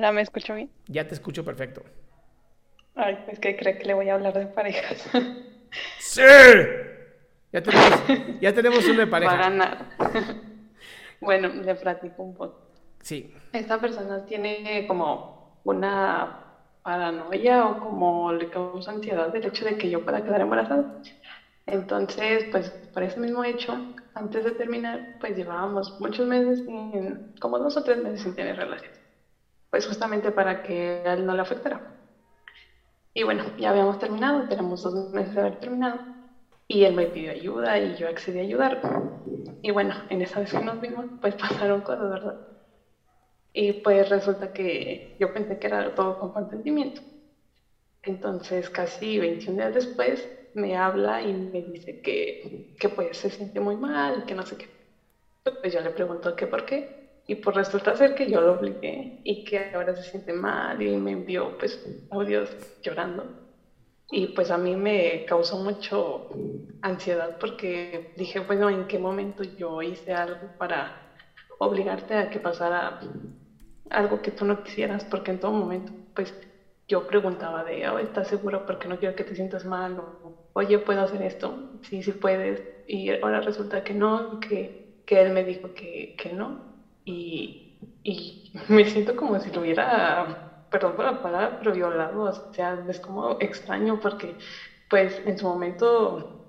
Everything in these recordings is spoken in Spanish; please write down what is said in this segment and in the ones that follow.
Hola, ¿me escucho bien? Ya te escucho perfecto. Ay, es que creo que le voy a hablar de parejas. ¡Sí! Ya tenemos, ya tenemos una pareja. Va a ganar. Bueno, le platico un poco. Sí. Esta persona tiene como una paranoia o como le causa ansiedad el hecho de que yo pueda quedar embarazada. Entonces, pues por ese mismo hecho, antes de terminar, pues llevábamos muchos meses, sin, como dos o tres meses sin tener relaciones. Pues justamente para que a él no le afectara. Y bueno, ya habíamos terminado, tenemos dos meses de haber terminado. Y él me pidió ayuda y yo accedí a ayudar. Y bueno, en esa vez que nos vimos, pues pasaron cosas, ¿verdad? Y pues resulta que yo pensé que era todo con consentimiento. Entonces, casi 21 días después, me habla y me dice que, que pues se siente muy mal, que no sé qué. Pues yo le pregunto que por qué. Y pues resulta ser que yo lo obligué y que ahora se siente mal y me envió pues audios llorando. Y pues a mí me causó mucho ansiedad porque dije, bueno, ¿en qué momento yo hice algo para obligarte a que pasara algo que tú no quisieras? Porque en todo momento, pues yo preguntaba de, oh, ¿estás seguro? Porque no quiero que te sientas mal. O, Oye, ¿puedo hacer esto? Sí, sí puedes. Y ahora resulta que no, que, que él me dijo que, que no. Y, y me siento como si lo hubiera perdón por la palabra, pero violado, o sea, es como extraño porque, pues, en su momento,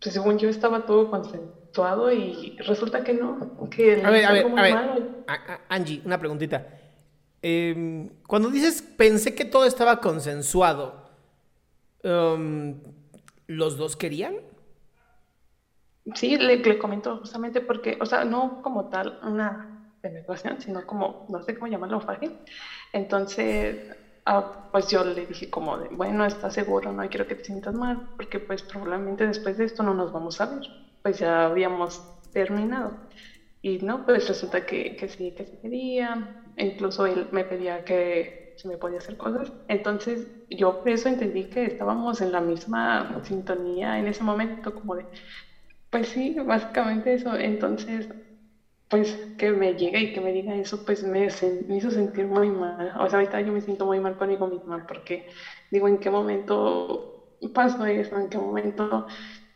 pues, según yo estaba todo consensuado y resulta que no, que A ver, a ver, a Angie, una preguntita. Em, cuando dices pensé que todo estaba consensuado, em, ¿los dos querían? Sí, le, le comento justamente porque, o sea, no como tal una penetración, sino como, no sé cómo llamarlo, fácil. Entonces, ah, pues yo le dije como de, bueno, ¿estás seguro? No quiero que te sientas mal, porque pues probablemente después de esto no nos vamos a ver. Pues ya habíamos terminado. Y no, pues resulta que, que sí, que se quería. Incluso él me pedía que se me podía hacer cosas. Entonces, yo por eso entendí que estábamos en la misma sintonía en ese momento, como de, pues sí, básicamente eso. Entonces, pues que me llegue y que me diga eso, pues me, me hizo sentir muy mal. O sea, ahorita yo me siento muy mal conmigo misma porque digo, ¿en qué momento pasó eso? ¿En qué momento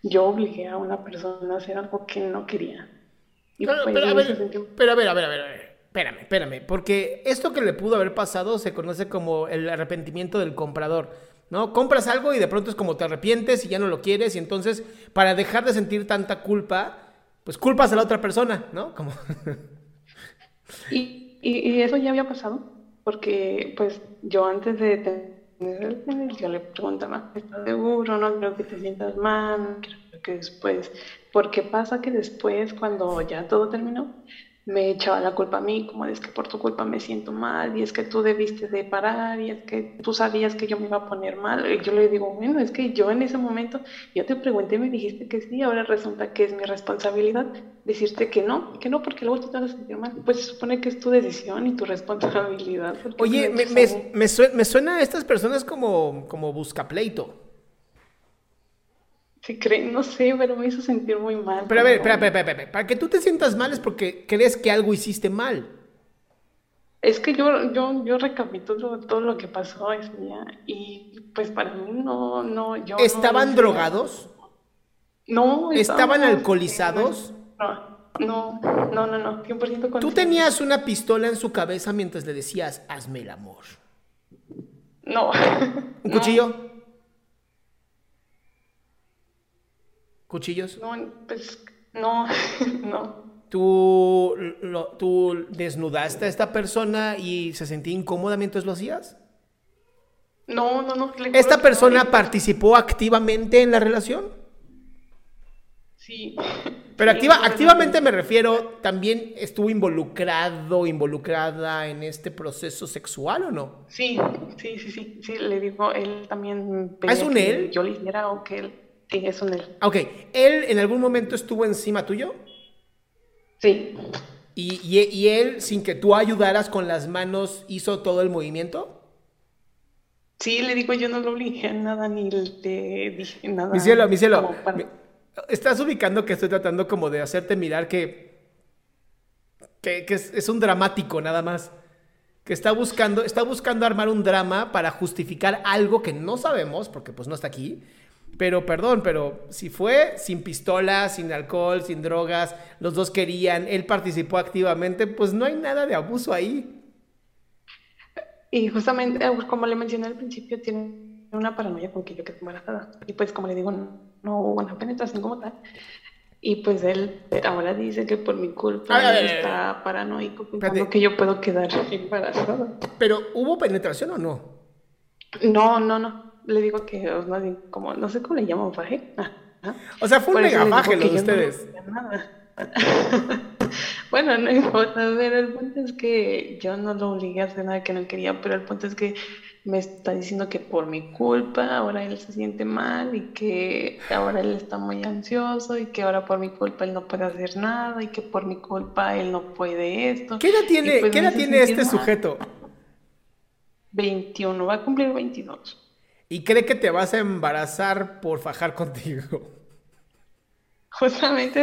yo obligué a una persona a hacer algo que no quería? Y Pero, pues pero, a ver, sentir- pero a ver, a ver, a ver, a ver. Espérame, espérame. Porque esto que le pudo haber pasado se conoce como el arrepentimiento del comprador. ¿No? Compras algo y de pronto es como te arrepientes y ya no lo quieres. Y entonces, para dejar de sentir tanta culpa, pues culpas a la otra persona, ¿no? Como. Y, y, eso ya había pasado, porque pues yo antes de tener el yo le preguntaba, ¿estás seguro? No creo que te sientas mal, creo que después, porque pasa que después, cuando ya todo terminó, me echaba la culpa a mí, como es que por tu culpa me siento mal, y es que tú debiste de parar, y es que tú sabías que yo me iba a poner mal. Y yo le digo, bueno, es que yo en ese momento, yo te pregunté, me dijiste que sí, ahora resulta que es mi responsabilidad decirte que no, que no, porque luego te vas a sentir mal. Pues se supone que es tu decisión y tu responsabilidad. Oye, me, me, me, suena, me, suena, a estas personas como, como buscapleito. Sí, creen, no sé, pero me hizo sentir muy mal. Pero a ver, espera, espera, espera, para que tú te sientas mal es porque crees que algo hiciste mal. Es que yo, yo, yo recapitulo todo lo que pasó ese día y pues para mí no, no, yo... ¿Estaban drogados? No. ¿Estaban alcoholizados? No, no, no, no, no, 100% ¿Tú tenías una pistola en su cabeza mientras le decías, hazme el amor? No. ¿Un cuchillo? ¿Cuchillos? No, pues no, no. ¿Tú, ¿Tú desnudaste a esta persona y se sentía incómoda mientras lo hacías? No, no, no. ¿Esta persona participó activamente en la relación? Sí. Pero activa, activamente me refiero, ¿también estuvo involucrado, involucrada en este proceso sexual o no? Sí, sí, sí, sí, sí, le digo, él también... ¿Ah, ¿Es un él? Yo le hiciera o que él... Sí, es un él. Ok, ¿él en algún momento estuvo encima tuyo? Sí. ¿Y, él, sin que tú ayudaras con las manos, hizo todo el movimiento? Sí, le digo, yo no lo obligué a nada, ni le dije nada. Mi cielo, mi cielo. Estás ubicando que estoy tratando como de hacerte mirar que, que, es, es, un dramático nada más. Que está buscando, está buscando armar un drama para justificar algo que no sabemos, porque pues no está aquí, pero perdón, pero si fue sin pistola, sin alcohol, sin drogas, los dos querían, él participó activamente, pues no hay nada de abuso ahí. Y justamente, eh, como le mencioné al principio, tiene una paranoia con que yo quedé embarazada. Y pues como le digo, no, hubo una penetración como tal. Y pues él ahora dice que por mi culpa está paranoico pensando que yo puedo quedar embarazada. Pero ¿hubo penetración o no? No, no, no le digo que más bien como, no sé cómo le llaman, faje. O sea, fue un mega faje lo de ustedes. bueno, no importa, pero el punto es que yo no lo obligué a hacer nada que no quería, pero el punto es que me está diciendo que por mi culpa ahora él se siente mal y que ahora él está muy ansioso y que ahora por mi culpa él no puede hacer nada y que por mi culpa él no puede esto. ¿Qué edad tiene, pues ¿qué edad tiene este sujeto? 21, va a cumplir 22 y cree que te vas a embarazar por fajar contigo. Justamente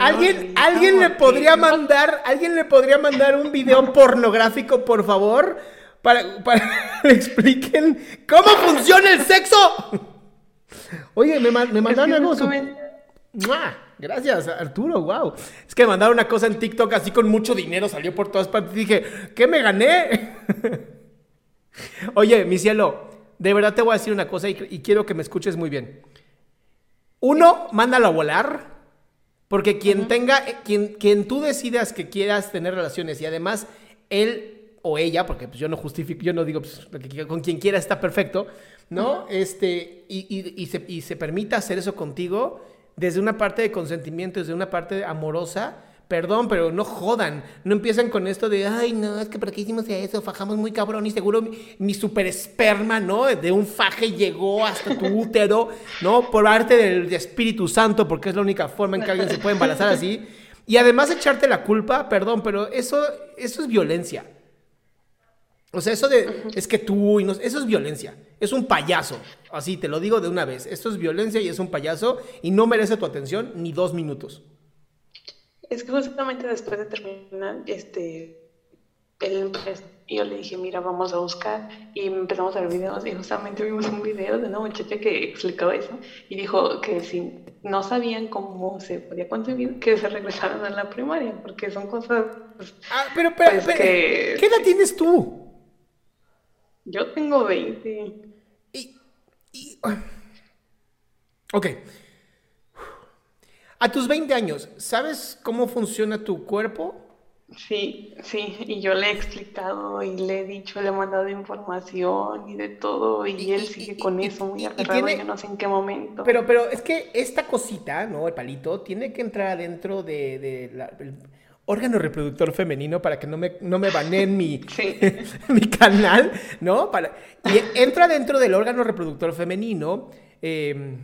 ¿Alguien, ¿alguien le podría mandar, alguien le podría mandar un video pornográfico, por favor, para, para que le expliquen cómo funciona el sexo? Oye, me, me mandaron algo. Gracias, Arturo, wow. Es que me mandaron una cosa en TikTok así con mucho dinero, salió por todas partes. Y dije, ¿qué me gané? Oye, mi cielo, de verdad te voy a decir una cosa y, quiero que me escuches muy bien. Uno, mándalo a volar, porque quien tenga, eh, quien, quien tú decidas que quieras tener relaciones y además él o ella, porque pues, yo no justifico, yo no digo pues, con quien quiera está perfecto, ¿no? Este, y, se, y se permita hacer eso contigo desde una parte de consentimiento, desde una parte amorosa, Perdón, pero no jodan. No empiezan con esto de, ay, no, es que ¿para qué hicimos eso? Fajamos muy cabrón y seguro mi, super esperma, ¿no? De un faje llegó hasta tu útero, ¿no? Por arte del Espíritu Santo, porque es la única forma en que alguien se puede embarazar así. Y además echarte la culpa, perdón, pero eso, eso es violencia. O sea, eso de, es que tú, y no, eso es violencia. Es un payaso. Así, te lo digo de una vez. Esto es violencia y es un payaso y no merece tu atención ni dos minutos. Es que justamente después de terminar, este, él, pues, yo le dije, mira, vamos a buscar. Y empezamos a ver videos y justamente vimos un video de una muchacha que explicaba eso y dijo que si no sabían cómo se podía concebir, que se regresaran a la primaria, porque son cosas... ah, pero, pero, pues, ¿qué edad tienes tú? Yo tengo 20. Y... y... Ok. A tus 20 años, ¿sabes cómo funciona tu cuerpo? Sí, sí, y yo le he explicado y le he dicho, le he mandado información y de todo, y, él sigue con eso muy aferrado, yo no sé en qué momento. Pero, pero es que esta cosita, ¿no? El palito, tiene que entrar adentro de, la... órgano reproductor femenino para que no me, no me baneen mi, mi canal, ¿no? Para, y entra dentro del órgano reproductor femenino em,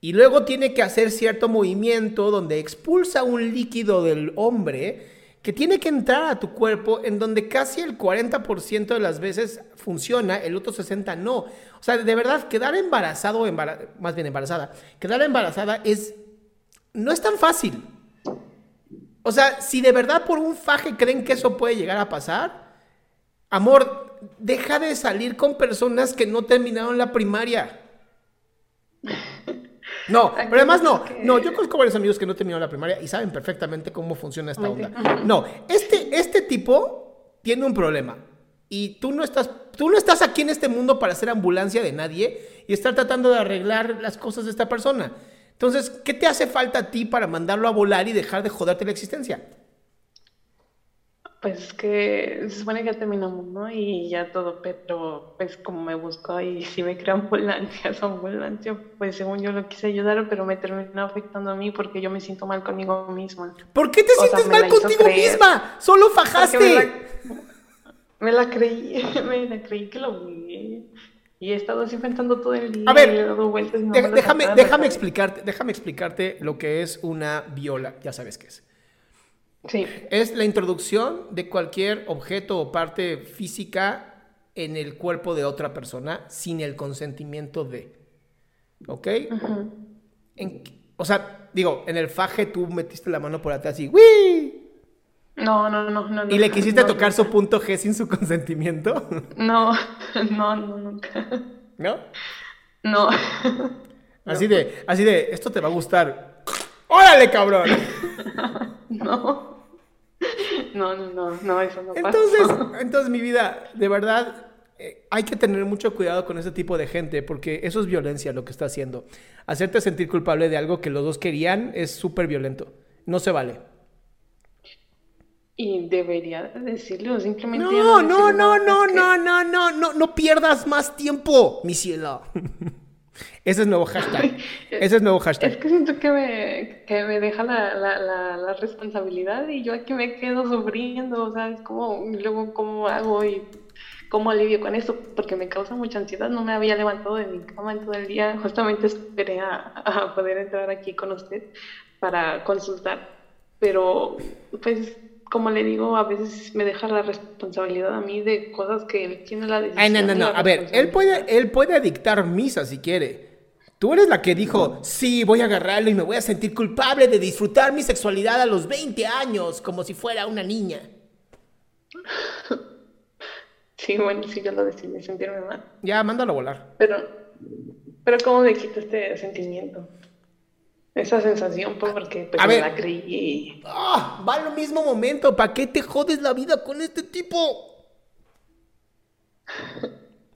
y luego tiene que hacer cierto movimiento donde expulsa un líquido del hombre que tiene que entrar a tu cuerpo en donde casi el 40% de las veces funciona, el otro 60% no. O sea, de verdad, quedar embarazado, más bien embarazada, quedar embarazada es, no es tan fácil. O sea, si de verdad por un faje creen que eso puede llegar a pasar, amor, deja de salir con personas que no terminaron la primaria. No, pero además no. No, yo conozco varios amigos que no terminaron la primaria y saben perfectamente cómo funciona esta onda. No, este, este tipo tiene un problema. Y tú no, estás, tú no estás aquí en este mundo para ser ambulancia de nadie y estar tratando de arreglar las cosas de esta persona. Entonces, ¿qué te hace falta a ti para mandarlo a volar y dejar de joderte la existencia? Pues que se supone que ya terminamos, ¿no? Y ya todo, pero pues como me buscó y si me crean ambulancia, son ambulancia, pues según yo lo quise ayudar, pero me terminó afectando a mí porque yo me siento mal conmigo misma. ¿Por qué te sientes mal contigo misma? Solo fajaste. Me la, creí, me la creí que lo vi. Y he estado así enfrentando todo el día. A ver, déjame, déjame explicarte, déjame explicarte lo que es una viola, ya sabes qué es. Sí. Es la introducción de cualquier objeto o parte física en el cuerpo de otra persona sin el consentimiento de. ¿Ok? o sea, digo, en el faje tú metiste la mano por atrás y ¡Wii! No, no, no, no. ¿Y le quisiste tocar su punto G sin su consentimiento? No, no, no, nunca. ¿No? No. Así de, así de, esto te va a gustar. ¡Órale, cabrón! No. No, no, no, no, eso no entonces, Entonces, mi vida, de verdad, eh, hay que tener mucho cuidado con ese tipo de gente, porque eso es violencia lo que está haciendo. Hacerte sentir culpable de algo que los dos querían es súper violento. No se vale. Y debería decirlo, simplemente. No, no, no, no, no, no, no, no, no pierdas más tiempo, mi cielo. Ese es nuevo hashtag. Ese es nuevo hashtag. Es que siento que me, que me deja la, la, la, responsabilidad y yo aquí me quedo sufriendo, o sea, es como, luego cómo hago y cómo alivio con esto, porque me causa mucha ansiedad, no me había levantado de mi cama en todo el día, justamente esperé a, a poder entrar aquí con usted para consultar, pero pues como le digo, a veces me deja la responsabilidad a mí de cosas que él tiene la decisión. Ay, no, no, no. A ver, él puede, él puede dictar misa si quiere. Tú eres la que dijo, sí, voy a agarrarlo y me voy a sentir culpable de disfrutar mi sexualidad a los 20 años, como si fuera una niña. Sí, bueno, sí, yo lo decidí sentirme mal. Ya, mándalo a volar. Pero, pero ¿cómo me quita este sentimiento? Esa sensación, pues, porque pues, me la creí. Ah, va al mismo momento. ¿Para qué te jodes la vida con este tipo?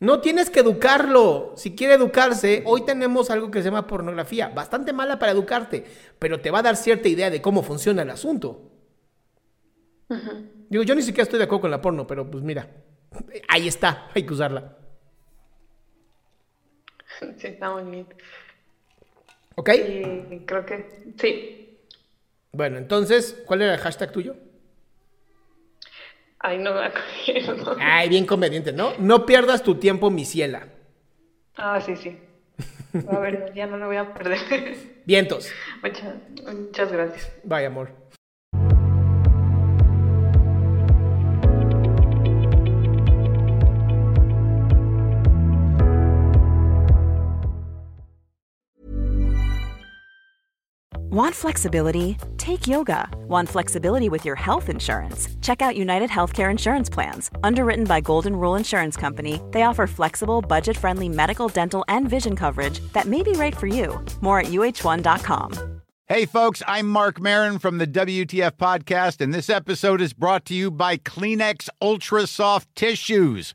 No tienes que educarlo. Si quiere educarse, hoy tenemos algo que se llama pornografía. Bastante mala para educarte, pero te va a dar cierta idea de cómo funciona el asunto. Digo, yo ni siquiera estoy de acuerdo con la porno, pero pues mira, ahí está, hay que usarla. Sí, está muy bien. ¿Ok? creo que sí. Bueno, entonces, ¿cuál era el hashtag tuyo? Ay, no me acuerdo. Ay, bien conveniente, ¿no? No pierdas tu tiempo, mi ciela. Ah, sí, sí. A ver, ya no lo voy a perder. Vientos. Muchas, muchas gracias. Bye, amor. Want flexibility? Take yoga. Want flexibility with your health insurance? Check out United Healthcare Insurance Plans. Underwritten by Golden Rule Insurance Company, they offer flexible, budget friendly medical, dental, and vision coverage that may be right for you. More at uh1.com. Hey, folks, I'm Mark Marin from the WTF Podcast, and this episode is brought to you by Kleenex Ultra Soft Tissues